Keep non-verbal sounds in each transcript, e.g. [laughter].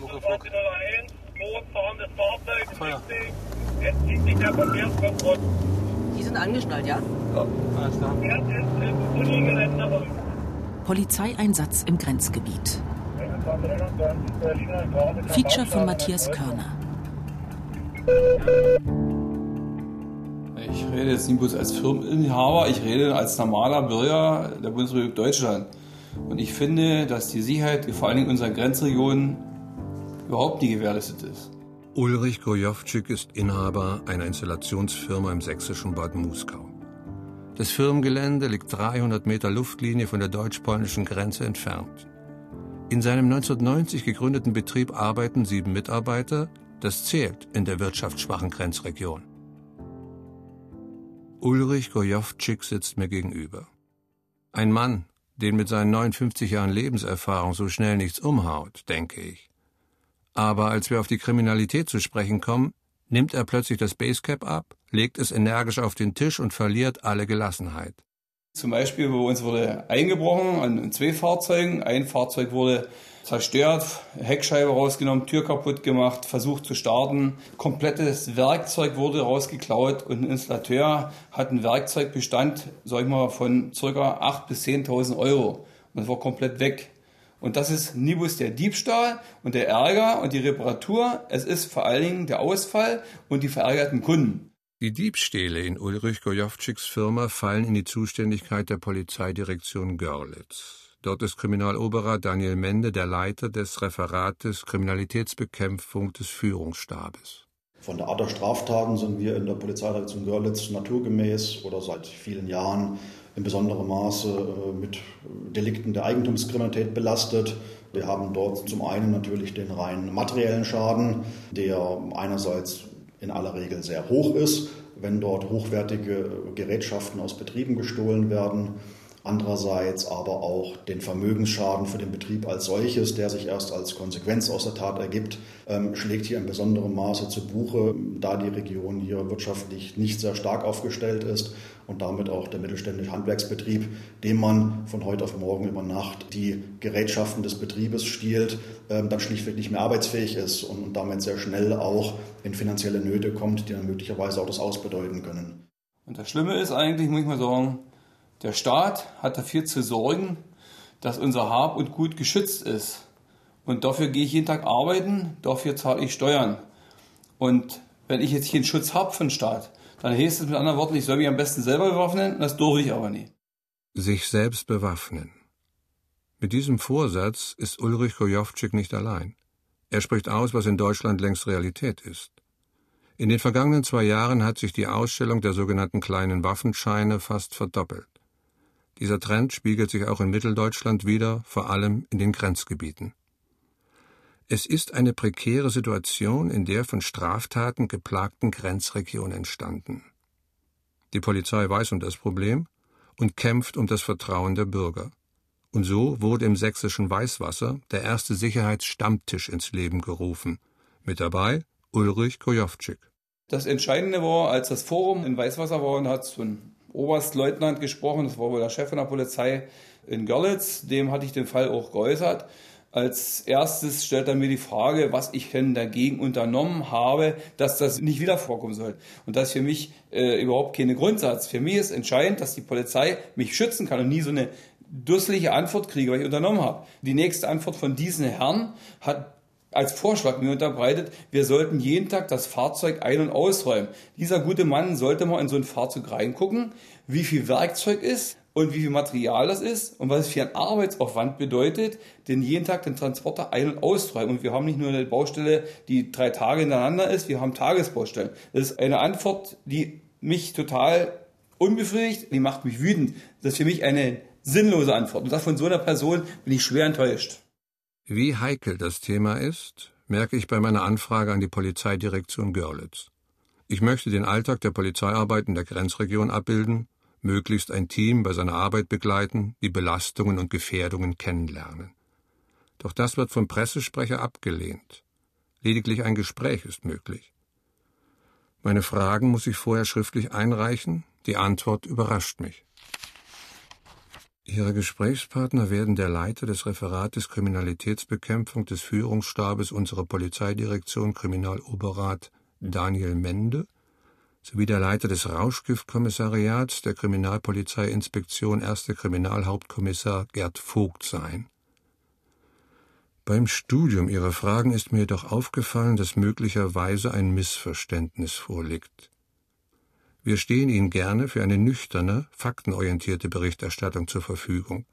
Muckefuck. Feuer. Die sind angeschnallt, ja? Ja, alles klar. Polizeieinsatz im Grenzgebiet. Feature von Matthias Körner. Ich rede jetzt nicht bloß als Firmeninhaber, ich rede als normaler Bürger der Bundesrepublik Deutschland. Und ich finde, dass die Sicherheit, vor allen Dingen in unserer Grenzregion, überhaupt nie gewährleistet ist. Ulrich Gojowczyk ist Inhaber einer Installationsfirma im sächsischen Bad Muskau. Das Firmengelände liegt 300 Meter Luftlinie von der deutsch-polnischen Grenze entfernt. In seinem 1990 gegründeten Betrieb arbeiten sieben Mitarbeiter. Das zählt in der wirtschaftsschwachen Grenzregion. Ulrich Gojowczyk sitzt mir gegenüber. Ein Mann, den mit seinen 59 Jahren Lebenserfahrung so schnell nichts umhaut, denke ich. Aber als wir auf die Kriminalität zu sprechen kommen, nimmt er plötzlich das Basecap ab, legt es energisch auf den Tisch und verliert alle Gelassenheit. Zum Beispiel bei uns wurde eingebrochen an zwei Fahrzeugen. Ein Fahrzeug wurde zerstört, Heckscheibe rausgenommen, Tür kaputt gemacht, versucht zu starten. Komplettes Werkzeug wurde rausgeklaut und ein Installateur hat einen Werkzeugbestand, sag ich mal, von ca. 8.000 bis 10.000 Euro. Und das war komplett weg. Und das ist Nibus der Diebstahl und der Ärger und die Reparatur. Es ist vor allen Dingen der Ausfall und die verärgerten Kunden. Die Diebstähle in Ulrich Gojowczyks Firma fallen in die Zuständigkeit der Polizeidirektion Görlitz. Dort ist Kriminaloberrat Daniel Mende der Leiter des Referates Kriminalitätsbekämpfung des Führungsstabes. Von der Art der Straftaten sind wir in der Polizeidirektion Görlitz naturgemäß oder seit vielen Jahren in besonderem Maße äh, mit Delikten der Eigentumskriminalität belastet. Wir haben dort zum einen natürlich den rein materiellen Schaden, der einerseits in aller Regel sehr hoch ist, wenn dort hochwertige Gerätschaften aus Betrieben gestohlen werden. Andererseits aber auch den Vermögensschaden für den Betrieb als solches, der sich erst als Konsequenz aus der Tat ergibt, ähm, schlägt hier in besonderem Maße zu Buche, da die Region hier wirtschaftlich nicht sehr stark aufgestellt ist und damit auch der mittelständische Handwerksbetrieb, dem man von heute auf morgen über Nacht die Gerätschaften des Betriebes stiehlt, ähm, dann schlichtweg nicht mehr arbeitsfähig ist und damit sehr schnell auch in finanzielle Nöte kommt, die dann möglicherweise auch das Ausbedeuten können. Und das Schlimme ist eigentlich, muss ich mal sagen, der Staat hat dafür zu sorgen, dass unser Hab und Gut geschützt ist. Und dafür gehe ich jeden Tag arbeiten, dafür zahle ich Steuern. Und wenn ich jetzt hier einen Schutz habe von Staat, dann heißt es mit anderen Worten, ich soll mich am besten selber bewaffnen, das durfte ich aber nie. Sich selbst bewaffnen. Mit diesem Vorsatz ist Ulrich Kojowczyk nicht allein. Er spricht aus, was in Deutschland längst Realität ist. In den vergangenen zwei Jahren hat sich die Ausstellung der sogenannten kleinen Waffenscheine fast verdoppelt. Dieser Trend spiegelt sich auch in Mitteldeutschland wider, vor allem in den Grenzgebieten. Es ist eine prekäre Situation in der von Straftaten geplagten Grenzregion entstanden. Die Polizei weiß um das Problem und kämpft um das Vertrauen der Bürger. Und so wurde im sächsischen Weißwasser der erste Sicherheitsstammtisch ins Leben gerufen. Mit dabei Ulrich Kojowczyk. Das Entscheidende war, als das Forum in Weißwasser war und hat so ein Oberstleutnant gesprochen, das war wohl der Chef von der Polizei in Görlitz, dem hatte ich den Fall auch geäußert. Als erstes stellt er mir die Frage, was ich denn dagegen unternommen habe, dass das nicht wieder vorkommen soll. Und das ist für mich äh, überhaupt keine Grundsatz. Für mich ist entscheidend, dass die Polizei mich schützen kann und nie so eine dusselig Antwort kriege, was ich unternommen habe. Die nächste Antwort von diesen Herren hat als Vorschlag mir unterbreitet, wir sollten jeden Tag das Fahrzeug ein- und ausräumen. Dieser gute Mann sollte mal in so ein Fahrzeug reingucken, wie viel Werkzeug ist, und wie viel Material das ist und was es für ein Arbeitsaufwand bedeutet, denn jeden Tag den Transporter ein- und austreiben. Und wir haben nicht nur eine Baustelle, die drei Tage hintereinander ist, wir haben Tagesbaustellen. Das ist eine Antwort, die mich total unbefriedigt, die macht mich wütend. Das ist für mich eine sinnlose Antwort. Und das von so einer Person bin ich schwer enttäuscht. Wie heikel das Thema ist, merke ich bei meiner Anfrage an die Polizeidirektion Görlitz. Ich möchte den Alltag der Polizeiarbeit in der Grenzregion abbilden möglichst ein Team bei seiner Arbeit begleiten, die Belastungen und Gefährdungen kennenlernen. Doch das wird vom Pressesprecher abgelehnt. Lediglich ein Gespräch ist möglich. Meine Fragen muss ich vorher schriftlich einreichen, die Antwort überrascht mich. Ihre Gesprächspartner werden der Leiter des Referates Kriminalitätsbekämpfung des Führungsstabes unserer Polizeidirektion Kriminaloberrat Daniel Mende sowie der Leiter des Rauschgiftkommissariats der Kriminalpolizeiinspektion erster Kriminalhauptkommissar Gerd Vogt sein. Beim Studium Ihrer Fragen ist mir jedoch aufgefallen, dass möglicherweise ein Missverständnis vorliegt. Wir stehen Ihnen gerne für eine nüchterne, faktenorientierte Berichterstattung zur Verfügung.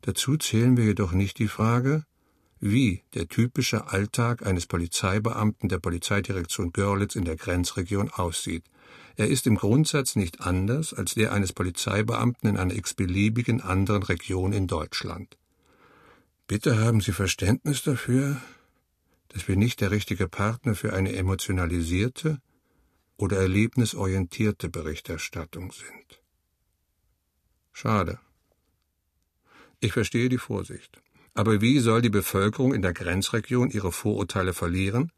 Dazu zählen wir jedoch nicht die Frage, wie der typische Alltag eines Polizeibeamten der Polizeidirektion Görlitz in der Grenzregion aussieht. Er ist im Grundsatz nicht anders als der eines Polizeibeamten in einer x-beliebigen anderen Region in Deutschland. Bitte haben Sie Verständnis dafür, dass wir nicht der richtige Partner für eine emotionalisierte, oder erlebnisorientierte Berichterstattung sind. Schade. Ich verstehe die Vorsicht. Aber wie soll die Bevölkerung in der Grenzregion ihre Vorurteile verlieren,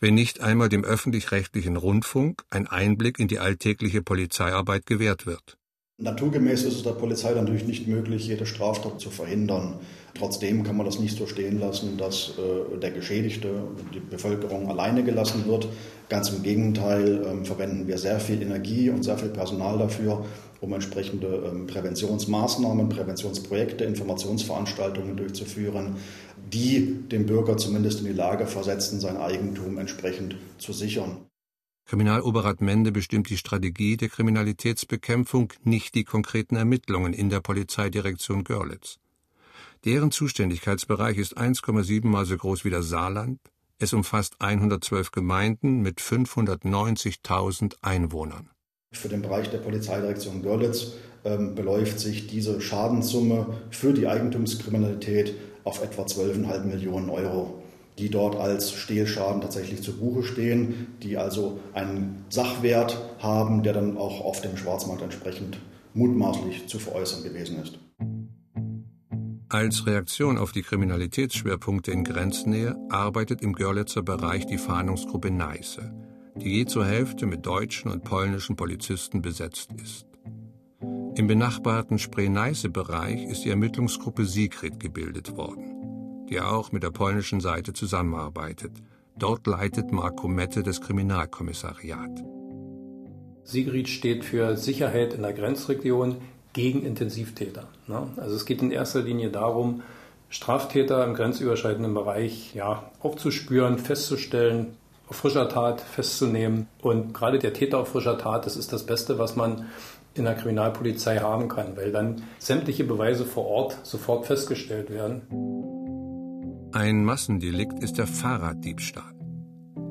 wenn nicht einmal dem öffentlich-rechtlichen Rundfunk ein Einblick in die alltägliche Polizeiarbeit gewährt wird? Naturgemäß ist es der Polizei natürlich nicht möglich, jede Straftat zu verhindern. Trotzdem kann man das nicht so stehen lassen, dass äh, der Geschädigte, die Bevölkerung alleine gelassen wird. Ganz im Gegenteil ähm, verwenden wir sehr viel Energie und sehr viel Personal dafür, um entsprechende ähm, Präventionsmaßnahmen, Präventionsprojekte, Informationsveranstaltungen durchzuführen, die den Bürger zumindest in die Lage versetzen, sein Eigentum entsprechend zu sichern. Kriminaloberrat Mende bestimmt die Strategie der Kriminalitätsbekämpfung, nicht die konkreten Ermittlungen in der Polizeidirektion Görlitz. Deren Zuständigkeitsbereich ist 1,7 mal so groß wie das Saarland. Es umfasst 112 Gemeinden mit 590.000 Einwohnern. Für den Bereich der Polizeidirektion Görlitz ähm, beläuft sich diese Schadenssumme für die Eigentumskriminalität auf etwa 12,5 Millionen Euro die dort als Stehlschaden tatsächlich zu Buche stehen, die also einen Sachwert haben, der dann auch auf dem Schwarzmarkt entsprechend mutmaßlich zu veräußern gewesen ist. Als Reaktion auf die Kriminalitätsschwerpunkte in Grenznähe arbeitet im Görlitzer Bereich die Fahndungsgruppe Neiße, die je zur Hälfte mit deutschen und polnischen Polizisten besetzt ist. Im benachbarten Spree-Neiße-Bereich ist die Ermittlungsgruppe Sigrid gebildet worden die auch mit der polnischen Seite zusammenarbeitet. Dort leitet Marco Mette das Kriminalkommissariat. Sigrid steht für Sicherheit in der Grenzregion gegen Intensivtäter. Ne? Also es geht in erster Linie darum, Straftäter im grenzüberschreitenden Bereich ja, aufzuspüren, festzustellen, auf frischer Tat festzunehmen. Und gerade der Täter auf frischer Tat, das ist das Beste, was man in der Kriminalpolizei haben kann, weil dann sämtliche Beweise vor Ort sofort festgestellt werden. Ein Massendelikt ist der Fahrraddiebstahl.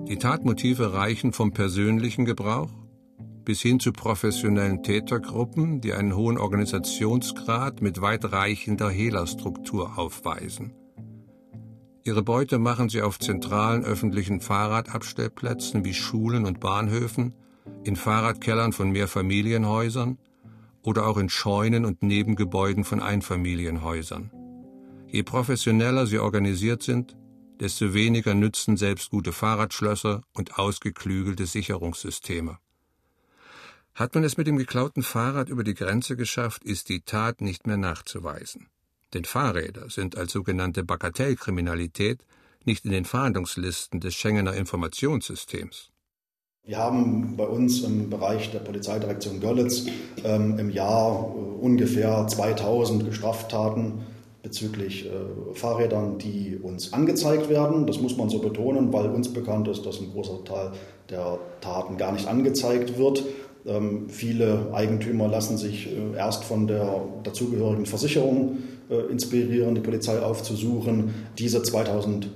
Die Tatmotive reichen vom persönlichen Gebrauch bis hin zu professionellen Tätergruppen, die einen hohen Organisationsgrad mit weitreichender Hehlerstruktur aufweisen. Ihre Beute machen sie auf zentralen öffentlichen Fahrradabstellplätzen wie Schulen und Bahnhöfen, in Fahrradkellern von Mehrfamilienhäusern oder auch in Scheunen und Nebengebäuden von Einfamilienhäusern. Je professioneller sie organisiert sind, desto weniger nützen selbst gute Fahrradschlösser und ausgeklügelte Sicherungssysteme. Hat man es mit dem geklauten Fahrrad über die Grenze geschafft, ist die Tat nicht mehr nachzuweisen. Denn Fahrräder sind als sogenannte Bagatellkriminalität nicht in den Fahndungslisten des Schengener Informationssystems. Wir haben bei uns im Bereich der Polizeidirektion Görlitz ähm, im Jahr äh, ungefähr 2000 Straftaten bezüglich äh, Fahrrädern, die uns angezeigt werden. Das muss man so betonen, weil uns bekannt ist, dass ein großer Teil der Taten gar nicht angezeigt wird. Ähm, viele Eigentümer lassen sich äh, erst von der dazugehörigen Versicherung äh, inspirieren, die Polizei aufzusuchen. Diese 2000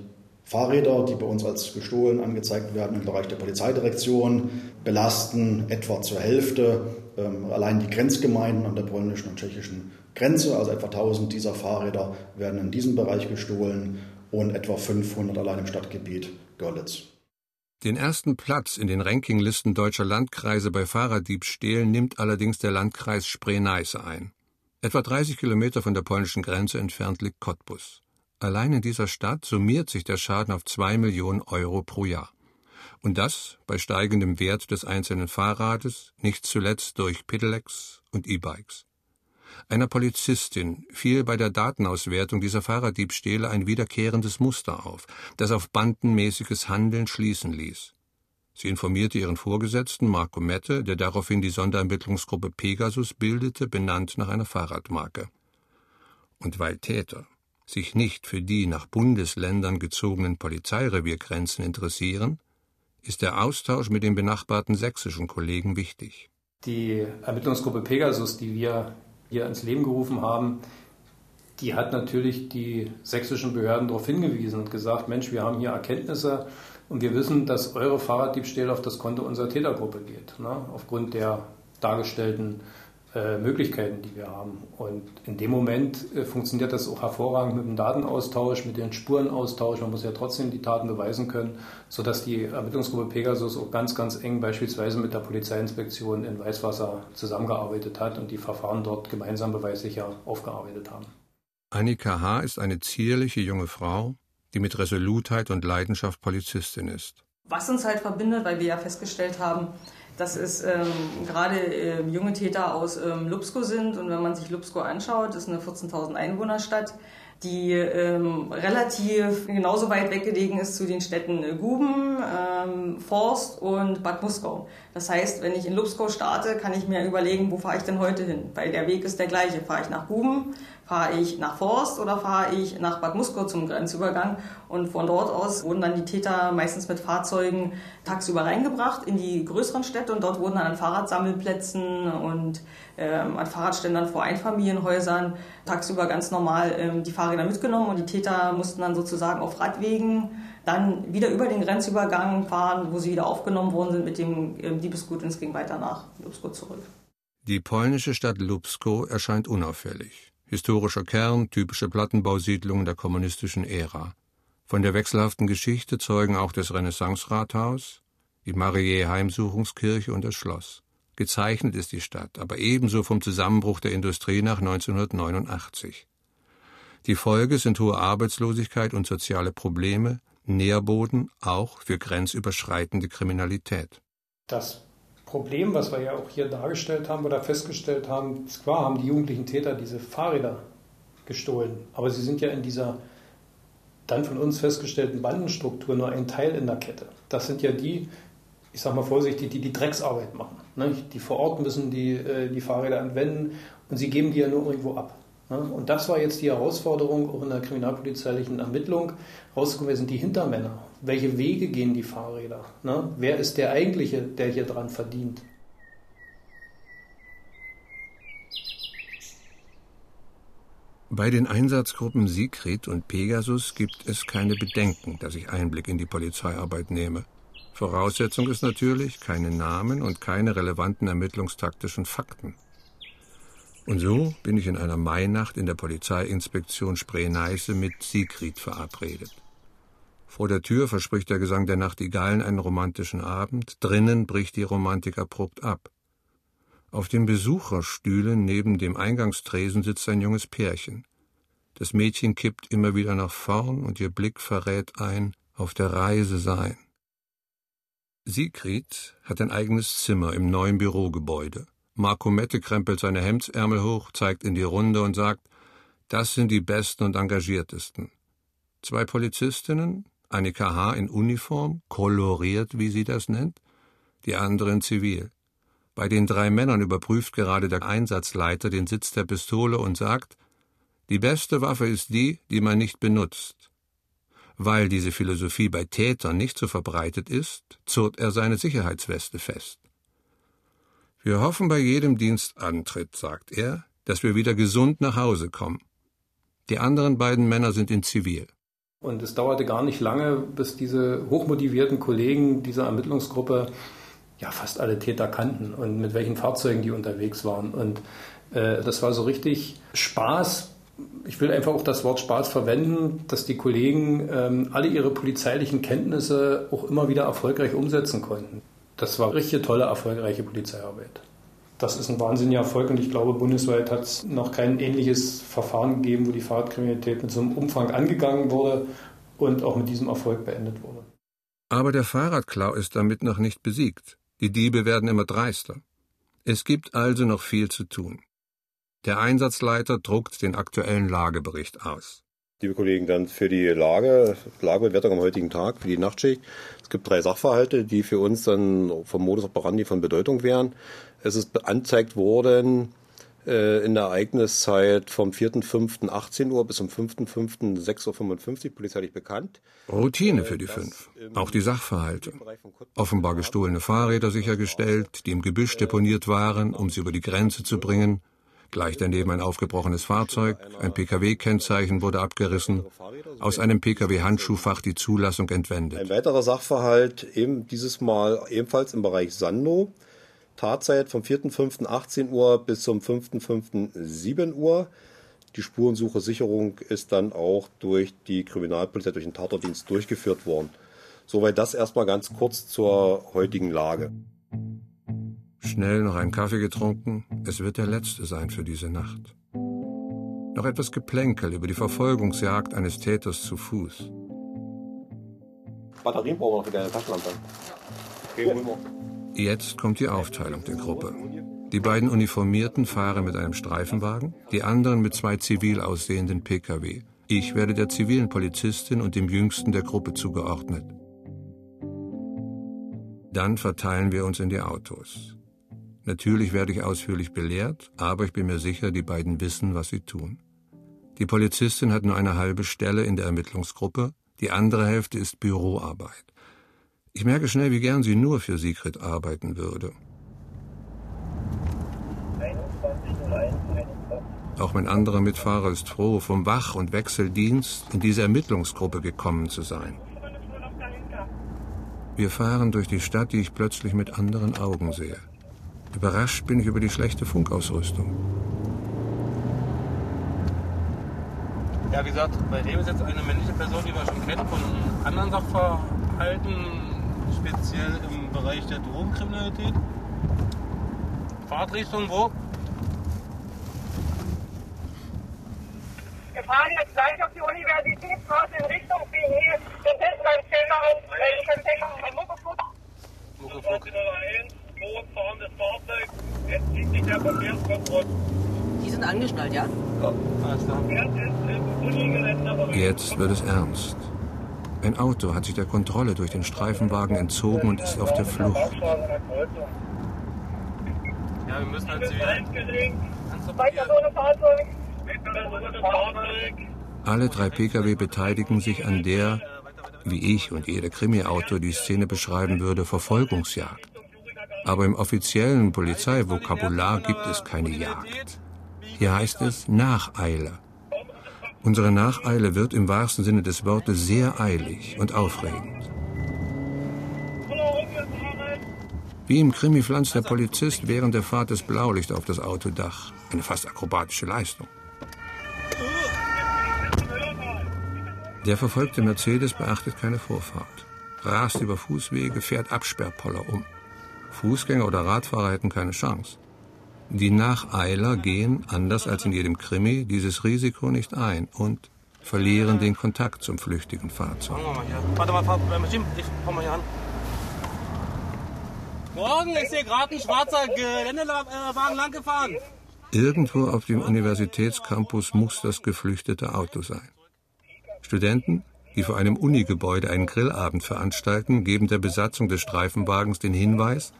Fahrräder, die bei uns als gestohlen angezeigt werden im Bereich der Polizeidirektion, belasten etwa zur Hälfte ähm, allein die Grenzgemeinden an der polnischen und tschechischen Grenze. Also etwa 1000 dieser Fahrräder werden in diesem Bereich gestohlen und etwa 500 allein im Stadtgebiet Görlitz. Den ersten Platz in den Rankinglisten deutscher Landkreise bei Fahrraddiebstählen nimmt allerdings der Landkreis Spree-Neiße ein. Etwa 30 Kilometer von der polnischen Grenze entfernt liegt Cottbus. Allein in dieser Stadt summiert sich der Schaden auf zwei Millionen Euro pro Jahr. Und das bei steigendem Wert des einzelnen Fahrrades, nicht zuletzt durch Pedelecs und E-Bikes. Einer Polizistin fiel bei der Datenauswertung dieser Fahrraddiebstähle ein wiederkehrendes Muster auf, das auf bandenmäßiges Handeln schließen ließ. Sie informierte ihren Vorgesetzten Marco Mette, der daraufhin die Sonderermittlungsgruppe Pegasus bildete, benannt nach einer Fahrradmarke. Und weil Täter sich nicht für die nach Bundesländern gezogenen Polizeireviergrenzen interessieren, ist der Austausch mit den benachbarten sächsischen Kollegen wichtig. Die Ermittlungsgruppe Pegasus, die wir hier ins Leben gerufen haben, die hat natürlich die sächsischen Behörden darauf hingewiesen und gesagt, Mensch, wir haben hier Erkenntnisse und wir wissen, dass eure Fahrraddiebstähle auf das Konto unserer Tätergruppe geht, ne? aufgrund der dargestellten äh, Möglichkeiten, die wir haben. Und in dem Moment äh, funktioniert das auch hervorragend mit dem Datenaustausch, mit dem Spurenaustausch. Man muss ja trotzdem die Taten beweisen können, sodass die Ermittlungsgruppe Pegasus auch ganz, ganz eng beispielsweise mit der Polizeiinspektion in Weißwasser zusammengearbeitet hat und die Verfahren dort gemeinsam beweissicher aufgearbeitet haben. Annika H. ist eine zierliche junge Frau, die mit Resolutheit und Leidenschaft Polizistin ist. Was uns halt verbindet, weil wir ja festgestellt haben, dass es ähm, gerade äh, junge Täter aus ähm, Lubsko sind. Und wenn man sich Lubsko anschaut, ist eine 14.000 Einwohnerstadt, die ähm, relativ genauso weit weggelegen ist zu den Städten Guben, ähm, Forst und Bad Muskau. Das heißt, wenn ich in Lubsko starte, kann ich mir überlegen, wo fahre ich denn heute hin? Weil der Weg ist der gleiche. Fahre ich nach Guben, fahre ich nach Forst oder fahre ich nach Bad Muskau zum Grenzübergang? Und von dort aus wurden dann die Täter meistens mit Fahrzeugen tagsüber reingebracht in die größeren Städte und dort wurden dann an Fahrradsammelplätzen und ähm, an Fahrradständern vor Einfamilienhäusern tagsüber ganz normal ähm, die Fahrräder mitgenommen und die Täter mussten dann sozusagen auf Radwegen dann wieder über den Grenzübergang fahren, wo sie wieder aufgenommen worden sind mit dem ähm, Diebesgut und es ging weiter nach Lubsko zurück. Die polnische Stadt Lubsko erscheint unauffällig. Historischer Kern, typische Plattenbausiedlungen der kommunistischen Ära. Von der wechselhaften Geschichte zeugen auch das Renaissance-Rathaus, die Mariä-Heimsuchungskirche und das Schloss. Gezeichnet ist die Stadt, aber ebenso vom Zusammenbruch der Industrie nach 1989. Die Folge sind hohe Arbeitslosigkeit und soziale Probleme, Nährboden auch für grenzüberschreitende Kriminalität. Das Problem, was wir ja auch hier dargestellt haben oder festgestellt haben, zwar haben die jugendlichen Täter diese Fahrräder gestohlen, aber sie sind ja in dieser dann von uns festgestellten Bandenstruktur nur ein Teil in der Kette. Das sind ja die, ich sage mal vorsichtig, die die Drecksarbeit machen. Ne? Die vor Ort müssen die, äh, die Fahrräder anwenden und sie geben die ja nur irgendwo ab. Ne? Und das war jetzt die Herausforderung auch in der kriminalpolizeilichen Ermittlung. Rausgekommen sind die Hintermänner. Welche Wege gehen die Fahrräder? Ne? Wer ist der eigentliche, der hier dran verdient? Bei den Einsatzgruppen Sigrid und Pegasus gibt es keine Bedenken, dass ich Einblick in die Polizeiarbeit nehme. Voraussetzung ist natürlich keine Namen und keine relevanten ermittlungstaktischen Fakten. Und so bin ich in einer Mainacht in der Polizeiinspektion Spree-Neiße mit Sigrid verabredet. Vor der Tür verspricht der Gesang der Nachtigallen einen romantischen Abend, drinnen bricht die Romantik abrupt ab. Auf den Besucherstühlen neben dem Eingangstresen sitzt ein junges Pärchen. Das Mädchen kippt immer wieder nach vorn und ihr Blick verrät ein auf der Reise sein. Sigrid hat ein eigenes Zimmer im neuen Bürogebäude. Marco Mette krempelt seine Hemdsärmel hoch, zeigt in die Runde und sagt, das sind die Besten und Engagiertesten. Zwei Polizistinnen, Annika H. in Uniform, koloriert, wie sie das nennt, die andere in Zivil. Bei den drei Männern überprüft gerade der Einsatzleiter den Sitz der Pistole und sagt, die beste Waffe ist die, die man nicht benutzt. Weil diese Philosophie bei Tätern nicht so verbreitet ist, zurrt er seine Sicherheitsweste fest. Wir hoffen bei jedem Dienstantritt, sagt er, dass wir wieder gesund nach Hause kommen. Die anderen beiden Männer sind in Zivil. Und es dauerte gar nicht lange, bis diese hochmotivierten Kollegen dieser Ermittlungsgruppe ja fast alle Täter kannten und mit welchen Fahrzeugen die unterwegs waren. Und äh, das war so richtig Spaß. Ich will einfach auch das Wort Spaß verwenden, dass die Kollegen ähm, alle ihre polizeilichen Kenntnisse auch immer wieder erfolgreich umsetzen konnten. Das war richtig tolle, erfolgreiche Polizeiarbeit. Das ist ein wahnsinniger Erfolg und ich glaube, bundesweit hat es noch kein ähnliches Verfahren gegeben, wo die Fahrradkriminalität mit so einem Umfang angegangen wurde und auch mit diesem Erfolg beendet wurde. Aber der Fahrradklau ist damit noch nicht besiegt. Die Diebe werden immer dreister. Es gibt also noch viel zu tun. Der Einsatzleiter druckt den aktuellen Lagebericht aus. Liebe Kollegen, dann für die Lage, Lagebewertung am heutigen Tag, für die Nachtschicht. Es gibt drei Sachverhalte, die für uns dann vom Modus operandi von Bedeutung wären. Es ist angezeigt worden äh, in der Ereigniszeit vom 4.5.18 Uhr bis zum 5.5.6.55 Uhr polizeilich bekannt. Routine für die fünf. Auch die Sachverhalte. Offenbar gestohlene Fahrräder sichergestellt, die im Gebüsch deponiert waren, um sie über die Grenze zu bringen. Gleich daneben ein aufgebrochenes Fahrzeug, ein Pkw-Kennzeichen wurde abgerissen, aus einem Pkw-Handschuhfach die Zulassung entwendet. Ein weiterer Sachverhalt, eben dieses Mal ebenfalls im Bereich Sando. Tatzeit vom 4.5.18 Uhr bis zum 5.5.7 Uhr. Die Spurensuche-Sicherung ist dann auch durch die Kriminalpolizei, durch den Tatortdienst durchgeführt worden. Soweit das erstmal ganz kurz zur heutigen Lage. Schnell noch einen Kaffee getrunken. Es wird der letzte sein für diese Nacht. Noch etwas Geplänkel über die Verfolgungsjagd eines Täters zu Fuß. Batterien brauchen wir für deine Taschenlampe. Jetzt kommt die Aufteilung der Gruppe. Die beiden Uniformierten fahren mit einem Streifenwagen, die anderen mit zwei zivil aussehenden Pkw. Ich werde der zivilen Polizistin und dem jüngsten der Gruppe zugeordnet. Dann verteilen wir uns in die Autos. Natürlich werde ich ausführlich belehrt, aber ich bin mir sicher, die beiden wissen, was sie tun. Die Polizistin hat nur eine halbe Stelle in der Ermittlungsgruppe, die andere Hälfte ist Büroarbeit. Ich merke schnell, wie gern sie nur für Sigrid arbeiten würde. Auch mein anderer Mitfahrer ist froh, vom Wach- und Wechseldienst in diese Ermittlungsgruppe gekommen zu sein. Wir fahren durch die Stadt, die ich plötzlich mit anderen Augen sehe. Überrascht bin ich über die schlechte Funkausrüstung. Ja, wie gesagt, bei dem ist jetzt eine männliche Person, die wir schon kennen von anderen Sachverhalten, speziell im Bereich der Drogenkriminalität. Fahrtrichtung wo? Wir fahren jetzt gleich auf die Universitätsstraße in Richtung hier. Wir sind beim Thema auf, ich erzähle noch ein Muckefuck. Muckefuck fahrendes Fahrzeug entschließlich der Verkehrskontrolle. Die sind angeschnallt, ja? Ja, Jetzt wird es ernst. Ein Auto hat sich der Kontrolle durch den Streifenwagen entzogen und ist auf der Flucht. Ja, wir müssen halt zivil. Alle drei Pkw beteiligen sich an der, wie ich und jeder Krimi-Autor die Szene beschreiben würde, Verfolgungsjagd. Aber im offiziellen Polizeivokabular gibt es keine Jagd. Hier heißt es Nacheile. Unsere Nacheile wird im wahrsten Sinne des Wortes sehr eilig und aufregend. Wie im Krimi pflanzt der Polizist während der Fahrt das Blaulicht auf das Autodach. Eine fast akrobatische Leistung. Der verfolgte Mercedes beachtet keine Vorfahrt, rast über Fußwege, fährt Absperrpoller um. Fußgänger oder Radfahrer hätten keine Chance. Die Nacheiler gehen, anders als in jedem Krimi, dieses Risiko nicht ein und verlieren den Kontakt zum flüchtigen Fahrzeug. Warte mal, ich komm mal hier an. Morgen ist hier gerade ein schwarzer Geländewagen lang gefahren. Irgendwo auf dem Universitätscampus muss das geflüchtete Auto sein. Studenten, die vor einem Unigebäude einen Grillabend veranstalten, geben der Besatzung des Streifenwagens den Hinweis,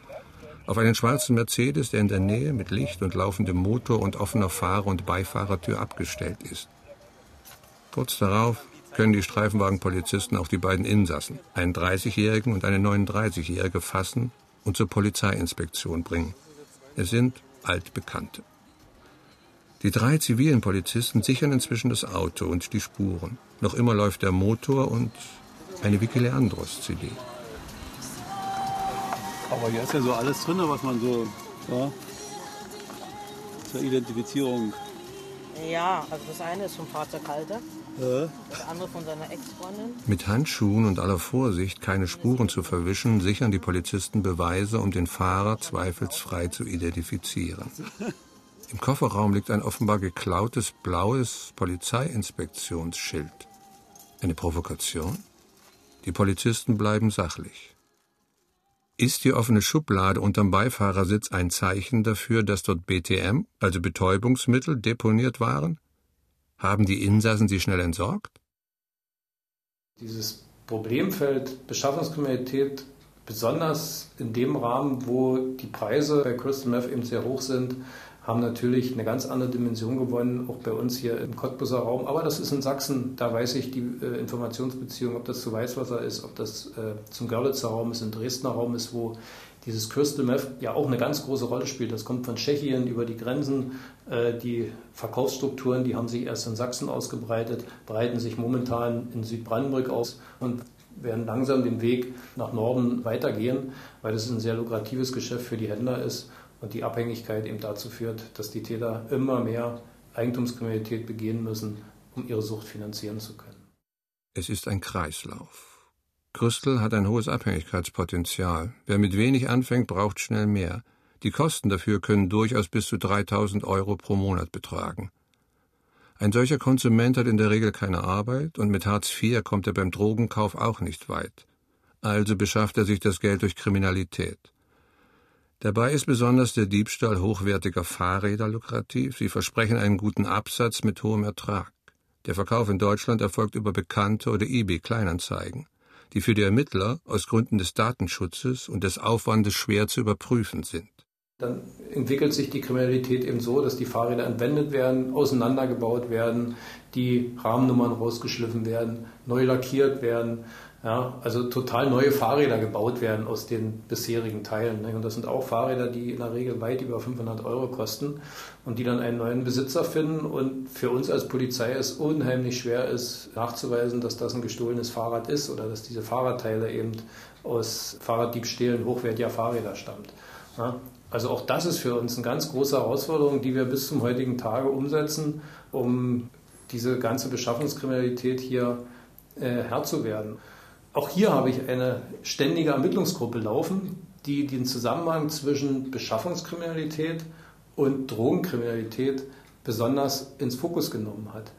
auf einen schwarzen Mercedes, der in der Nähe mit Licht und laufendem Motor und offener Fahrer- und Beifahrertür abgestellt ist. Kurz darauf können die Streifenwagenpolizisten auch die beiden Insassen, einen 30-Jährigen und eine 39-Jährige, fassen und zur Polizeiinspektion bringen. Es sind Altbekannte. Die drei zivilen Polizisten sichern inzwischen das Auto und die Spuren. Noch immer läuft der Motor und eine Vicky Leandros-CD. Aber hier ist ja so alles drin, was man so ja, zur Identifizierung. Ja, also das eine ist vom Fahrzeughalter, ja. das andere von seiner Ex-Freundin. Mit Handschuhen und aller Vorsicht, keine Spuren zu verwischen, sichern die Polizisten Beweise, um den Fahrer zweifelsfrei zu identifizieren. [laughs] Im Kofferraum liegt ein offenbar geklautes blaues Polizeiinspektionsschild. Eine Provokation? Die Polizisten bleiben sachlich. Ist die offene Schublade unterm Beifahrersitz ein Zeichen dafür, dass dort BTM, also Betäubungsmittel, deponiert waren? Haben die Insassen sie schnell entsorgt? Dieses Problemfeld Beschaffungskriminalität, besonders in dem Rahmen, wo die Preise bei Crystal Meth eben sehr hoch sind, haben natürlich eine ganz andere Dimension gewonnen, auch bei uns hier im Cottbuser Raum. Aber das ist in Sachsen, da weiß ich die äh, Informationsbeziehung, ob das zu Weißwasser ist, ob das äh, zum Görlitzer Raum ist, im Dresdner Raum ist, wo dieses Crystal Meth ja auch eine ganz große Rolle spielt. Das kommt von Tschechien über die Grenzen. Äh, die Verkaufsstrukturen, die haben sich erst in Sachsen ausgebreitet, breiten sich momentan in Südbrandenburg aus und werden langsam den Weg nach Norden weitergehen, weil das ein sehr lukratives Geschäft für die Händler ist und die Abhängigkeit eben dazu führt, dass die Täter immer mehr Eigentumskriminalität begehen müssen, um ihre Sucht finanzieren zu können. Es ist ein Kreislauf. Crystal hat ein hohes Abhängigkeitspotenzial. Wer mit wenig anfängt, braucht schnell mehr. Die Kosten dafür können durchaus bis zu 3000 Euro pro Monat betragen. Ein solcher Konsument hat in der Regel keine Arbeit und mit Hartz IV kommt er beim Drogenkauf auch nicht weit. Also beschafft er sich das Geld durch Kriminalität. Dabei ist besonders der Diebstahl hochwertiger Fahrräder lukrativ. Sie versprechen einen guten Absatz mit hohem Ertrag. Der Verkauf in Deutschland erfolgt über Bekannte oder eBay Kleinanzeigen, die für die Ermittler aus Gründen des Datenschutzes und des Aufwandes schwer zu überprüfen sind. Dann entwickelt sich die Kriminalität eben so, dass die Fahrräder entwendet werden, auseinandergebaut werden, die Rahmennummern rausgeschliffen werden, neu lackiert werden. Ja, also total neue Fahrräder gebaut werden aus den bisherigen Teilen. Ne? Und das sind auch Fahrräder, die in der Regel weit über 500 Euro kosten und die dann einen neuen Besitzer finden. Und für uns als Polizei es unheimlich schwer ist, nachzuweisen, dass das ein gestohlenes Fahrrad ist oder dass diese Fahrradteile eben aus Fahrraddiebstählen hochwertiger Fahrräder stammt. Ja? Also auch das ist für uns eine ganz große Herausforderung, die wir bis zum heutigen Tage umsetzen, um diese ganze Beschaffungskriminalität hier äh, Herr zu werden. Auch hier habe ich eine ständige Ermittlungsgruppe laufen, die den Zusammenhang zwischen Beschaffungskriminalität und Drogenkriminalität besonders ins Fokus genommen hat.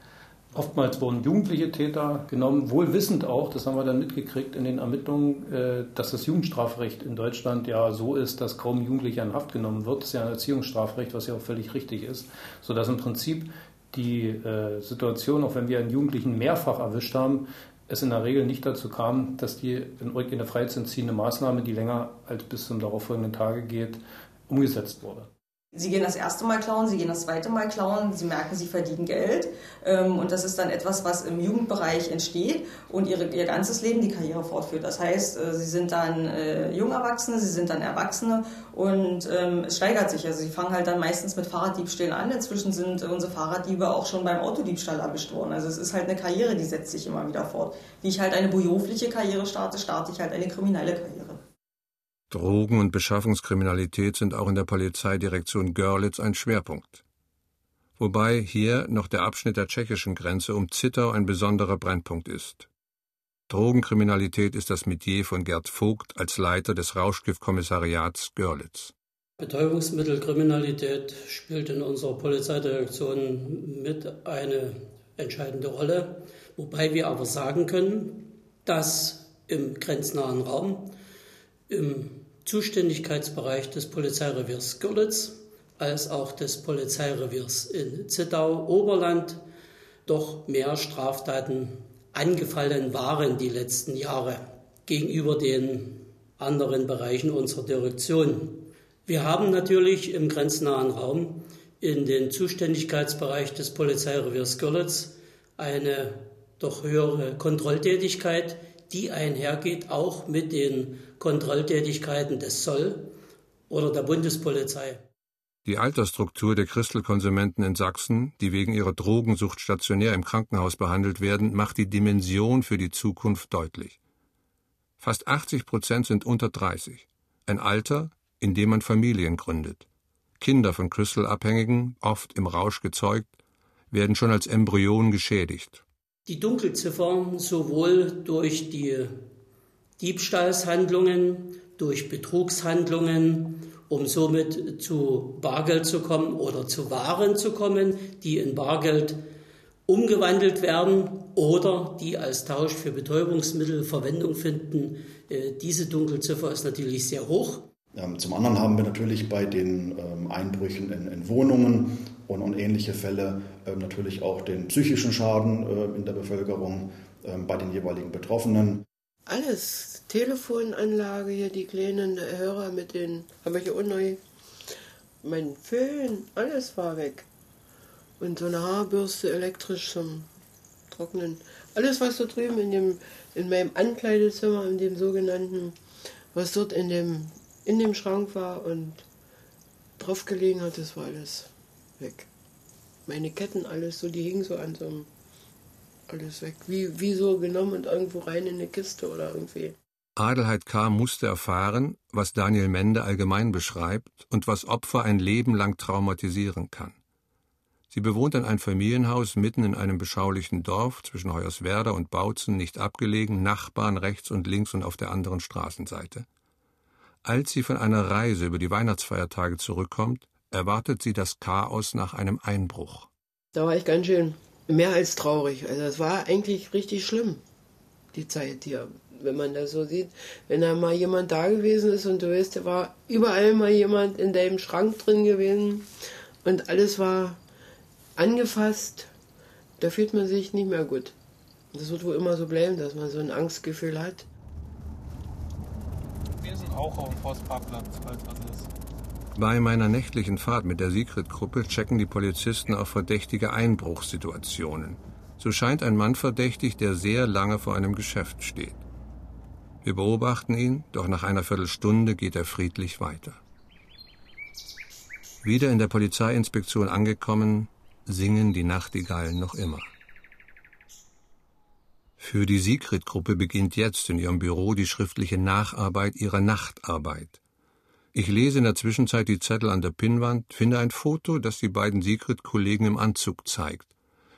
Oftmals wurden jugendliche Täter genommen, wohl wissend auch, das haben wir dann mitgekriegt in den Ermittlungen, äh, dass das Jugendstrafrecht in Deutschland ja so ist, dass kaum Jugendliche in Haft genommen wird. Das ist ja ein Erziehungsstrafrecht, was ja auch völlig richtig ist, sodass im Prinzip die äh, Situation, auch wenn wir einen Jugendlichen mehrfach erwischt haben, es in der Regel nicht dazu kam, dass die in eine freizuentziehende Maßnahme, die länger als bis zum darauffolgenden Tage geht, umgesetzt wurde. Sie gehen das erste Mal klauen, sie gehen das zweite Mal klauen, sie merken, sie verdienen Geld. Ähm, und das ist dann etwas, was im Jugendbereich entsteht und ihre, ihr ganzes Leben die Karriere fortführt. Das heißt, äh, sie sind dann äh, Jungerwachsene, sie sind dann Erwachsene und ähm, es steigert sich. Also sie fangen halt dann meistens mit Fahrraddiebstählen an. Inzwischen sind unsere Fahrraddiebe auch schon beim Autodiebstahl erwischt worden. Also es ist halt eine Karriere, die setzt sich immer wieder fort. Wie ich halt eine berufliche Karriere starte, starte ich halt eine kriminelle Karriere. Drogen- und Beschaffungskriminalität sind auch in der Polizeidirektion Görlitz ein Schwerpunkt. Wobei hier noch der Abschnitt der tschechischen Grenze um Zittau ein besonderer Brennpunkt ist. Drogenkriminalität ist das Metier von Gerd Vogt als Leiter des Rauschgiftkommissariats Görlitz. Betäubungsmittelkriminalität spielt in unserer Polizeidirektion mit eine entscheidende Rolle, wobei wir aber sagen können, dass im grenznahen Raum, im Zuständigkeitsbereich des Polizeireviers Görlitz als auch des Polizeireviers in Zittau Oberland doch mehr Straftaten angefallen waren die letzten Jahre gegenüber den anderen Bereichen unserer Direktion. Wir haben natürlich im grenznahen Raum in den Zuständigkeitsbereich des Polizeireviers Görlitz eine doch höhere Kontrolltätigkeit, die einhergeht auch mit den Kontrolltätigkeiten des Zoll oder der Bundespolizei. Die Altersstruktur der Christelkonsumenten in Sachsen, die wegen ihrer Drogensucht stationär im Krankenhaus behandelt werden, macht die Dimension für die Zukunft deutlich. Fast 80 Prozent sind unter 30, ein Alter, in dem man Familien gründet. Kinder von Crystal-Abhängigen, oft im Rausch gezeugt, werden schon als Embryonen geschädigt. Die Dunkelziffer sowohl durch die Diebstahlshandlungen, durch Betrugshandlungen, um somit zu Bargeld zu kommen oder zu Waren zu kommen, die in Bargeld umgewandelt werden oder die als Tausch für Betäubungsmittel Verwendung finden. Äh, diese Dunkelziffer ist natürlich sehr hoch. Ähm, zum anderen haben wir natürlich bei den ähm, Einbrüchen in, Wohnungen und, und, ähnliche Fälle ähm, natürlich auch den psychischen Schaden äh, in der Bevölkerung bei den jeweiligen Betroffenen. Alles, Telefonanlage hier, die kleinen Hörer mit den, habe ich hier neu, mein Föhn, alles war weg. Und so eine Haarbürste elektrisch zum Trocknen. Alles, was da drüben in, dem, in meinem Ankleidezimmer, in dem sogenannten, was dort in dem, in dem Schrank war und drauf gelegen hat, das war alles weg. Meine Ketten, alles so, die hingen so an so einem, alles weg. Wie, wie so genommen und irgendwo rein in eine Kiste oder irgendwie. Adelheid K. musste erfahren, was Daniel Mende allgemein beschreibt und was Opfer ein Leben lang traumatisieren kann. Sie bewohnt ein Familienhaus mitten in einem beschaulichen Dorf zwischen Hoyerswerda und Bautzen, nicht abgelegen, Nachbarn rechts und links und auf der anderen Straßenseite. Als sie von einer Reise über die Weihnachtsfeiertage zurückkommt, erwartet sie das Chaos nach einem Einbruch. Da war ich ganz schön mehr als traurig. Also es war eigentlich richtig schlimm, die Zeit hier, wenn man das so sieht. Wenn da mal jemand da gewesen ist und du weißt, da war überall mal jemand in deinem Schrank drin gewesen und alles war angefasst, da fühlt man sich nicht mehr gut. Das wird wohl immer so bleiben, dass man so ein Angstgefühl hat. Wir sind auch auf dem Forstparkplatz, falls was ist. Bei meiner nächtlichen Fahrt mit der Sigrid-Gruppe checken die Polizisten auf verdächtige Einbruchssituationen. So scheint ein Mann verdächtig, der sehr lange vor einem Geschäft steht. Wir beobachten ihn, doch nach einer Viertelstunde geht er friedlich weiter. Wieder in der Polizeiinspektion angekommen, singen die Nachtigallen noch immer. Für die Sigrid-Gruppe beginnt jetzt in ihrem Büro die schriftliche Nacharbeit ihrer Nachtarbeit. Ich lese in der Zwischenzeit die Zettel an der Pinnwand, finde ein Foto, das die beiden Sigrid-Kollegen im Anzug zeigt,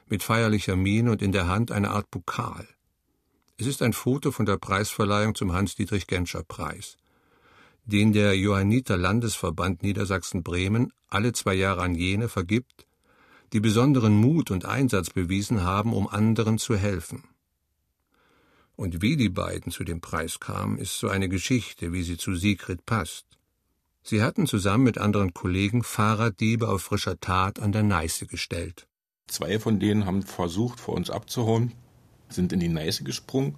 mit feierlicher Miene und in der Hand eine Art Pokal. Es ist ein Foto von der Preisverleihung zum Hans-Dietrich-Genscher-Preis, den der Johanniter Landesverband Niedersachsen-Bremen alle zwei Jahre an jene vergibt, die besonderen Mut und Einsatz bewiesen haben, um anderen zu helfen. Und wie die beiden zu dem Preis kamen, ist so eine Geschichte, wie sie zu Sigrid passt. Sie hatten zusammen mit anderen Kollegen Fahrraddiebe auf frischer Tat an der Neiße gestellt. Zwei von denen haben versucht, vor uns abzuhauen, sind in die Neiße gesprungen.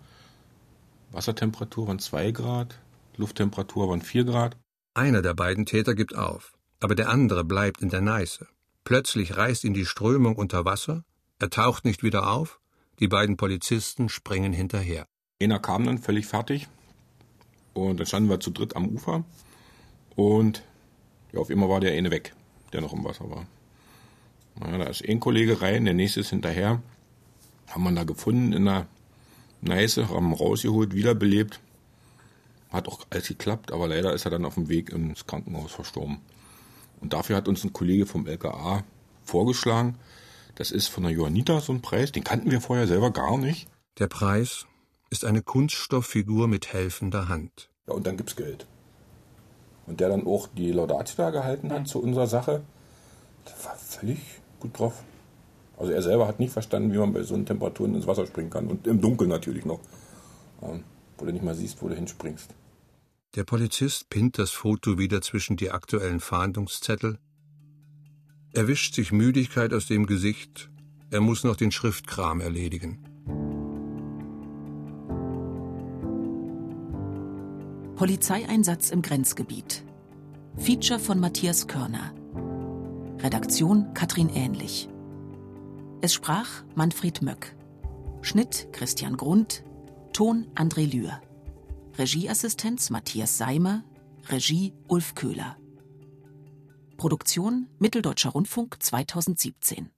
Wassertemperatur waren zwei Grad, Lufttemperatur waren vier Grad. Einer der beiden Täter gibt auf, aber der andere bleibt in der Neiße. Plötzlich reißt ihn die Strömung unter Wasser, er taucht nicht wieder auf, die beiden Polizisten springen hinterher. Einer kam dann völlig fertig und dann standen wir zu dritt am Ufer und ja, auf immer war der eine weg, der noch im Wasser war. Naja, da ist ein Kollege rein, der nächste ist hinterher. Haben wir da gefunden in der Neiße, haben ihn rausgeholt, wiederbelebt. Hat auch alles geklappt, aber leider ist er dann auf dem Weg ins Krankenhaus verstorben. Und dafür hat uns ein Kollege vom LKA vorgeschlagen, das ist von der Johannita so ein Preis, den kannten wir vorher selber gar nicht. Der Preis ist eine Kunststofffigur mit helfender Hand. Ja, und dann gibt's Geld. Und der dann auch die Laudatio da gehalten hat zu unserer Sache, der war völlig gut drauf. Also er selber hat nicht verstanden, wie man bei so einen Temperaturen ins Wasser springen kann. Und im Dunkeln natürlich noch. Ähm, wo du nicht mal siehst, wo du hinspringst. Der Polizist pinnt das Foto wieder zwischen die aktuellen Fahndungszettel. Er wischt sich Müdigkeit aus dem Gesicht. Er muss noch den Schriftkram erledigen. Polizeieinsatz im Grenzgebiet. Feature von Matthias Körner. Redaktion Katrin Ähnlich. Es sprach Manfred Möck. Schnitt Christian Grund. Ton André Lühr. Regieassistenz Matthias Seimer, Regie Ulf Köhler. Produktion Mitteldeutscher Rundfunk 2017